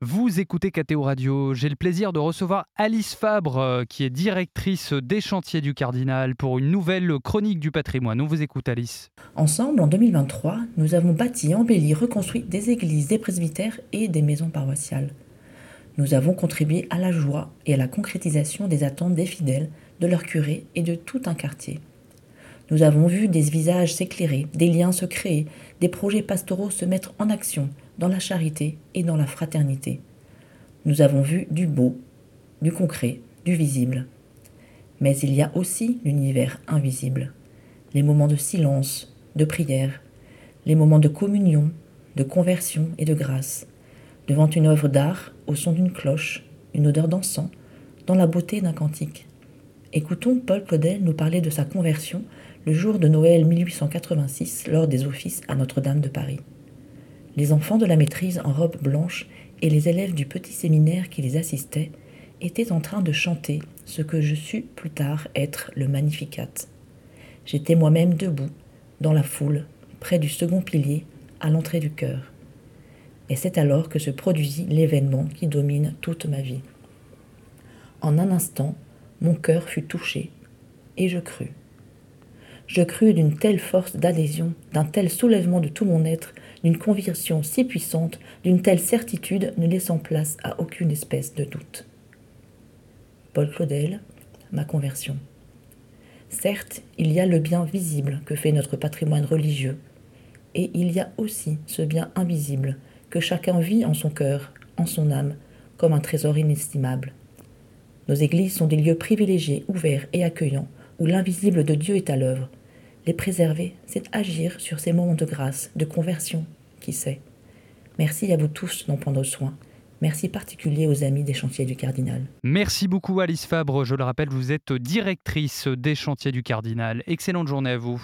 Vous écoutez KTO Radio. J'ai le plaisir de recevoir Alice Fabre, euh, qui est directrice des chantiers du Cardinal, pour une nouvelle chronique du patrimoine. On vous écoute, Alice. Ensemble, en 2023, nous avons bâti, embelli, reconstruit des églises, des presbytères et des maisons paroissiales. Nous avons contribué à la joie et à la concrétisation des attentes des fidèles, de leurs curés et de tout un quartier. Nous avons vu des visages s'éclairer, des liens se créer, des projets pastoraux se mettre en action dans la charité et dans la fraternité. Nous avons vu du beau, du concret, du visible. Mais il y a aussi l'univers invisible, les moments de silence, de prière, les moments de communion, de conversion et de grâce, devant une œuvre d'art, au son d'une cloche, une odeur d'encens, dans la beauté d'un cantique. Écoutons Paul Claudel nous parler de sa conversion le jour de Noël 1886 lors des offices à Notre-Dame de Paris. Les enfants de la maîtrise en robe blanche et les élèves du petit séminaire qui les assistait étaient en train de chanter ce que je sus plus tard être le Magnificat. J'étais moi-même debout, dans la foule, près du second pilier, à l'entrée du chœur. Et c'est alors que se produisit l'événement qui domine toute ma vie. En un instant, mon cœur fut touché, et je crus. Je crus d'une telle force d'adhésion, d'un tel soulèvement de tout mon être, d'une conviction si puissante, d'une telle certitude ne laissant place à aucune espèce de doute. Paul Claudel, ma conversion. Certes, il y a le bien visible que fait notre patrimoine religieux, et il y a aussi ce bien invisible que chacun vit en son cœur, en son âme, comme un trésor inestimable. Nos églises sont des lieux privilégiés, ouverts et accueillants, où l'invisible de Dieu est à l'œuvre, les préserver, c'est agir sur ces moments de grâce, de conversion, qui sait. Merci à vous tous d'en prendre soin. Merci particulier aux amis des chantiers du Cardinal. Merci beaucoup Alice Fabre. Je le rappelle, vous êtes directrice des chantiers du Cardinal. Excellente journée à vous.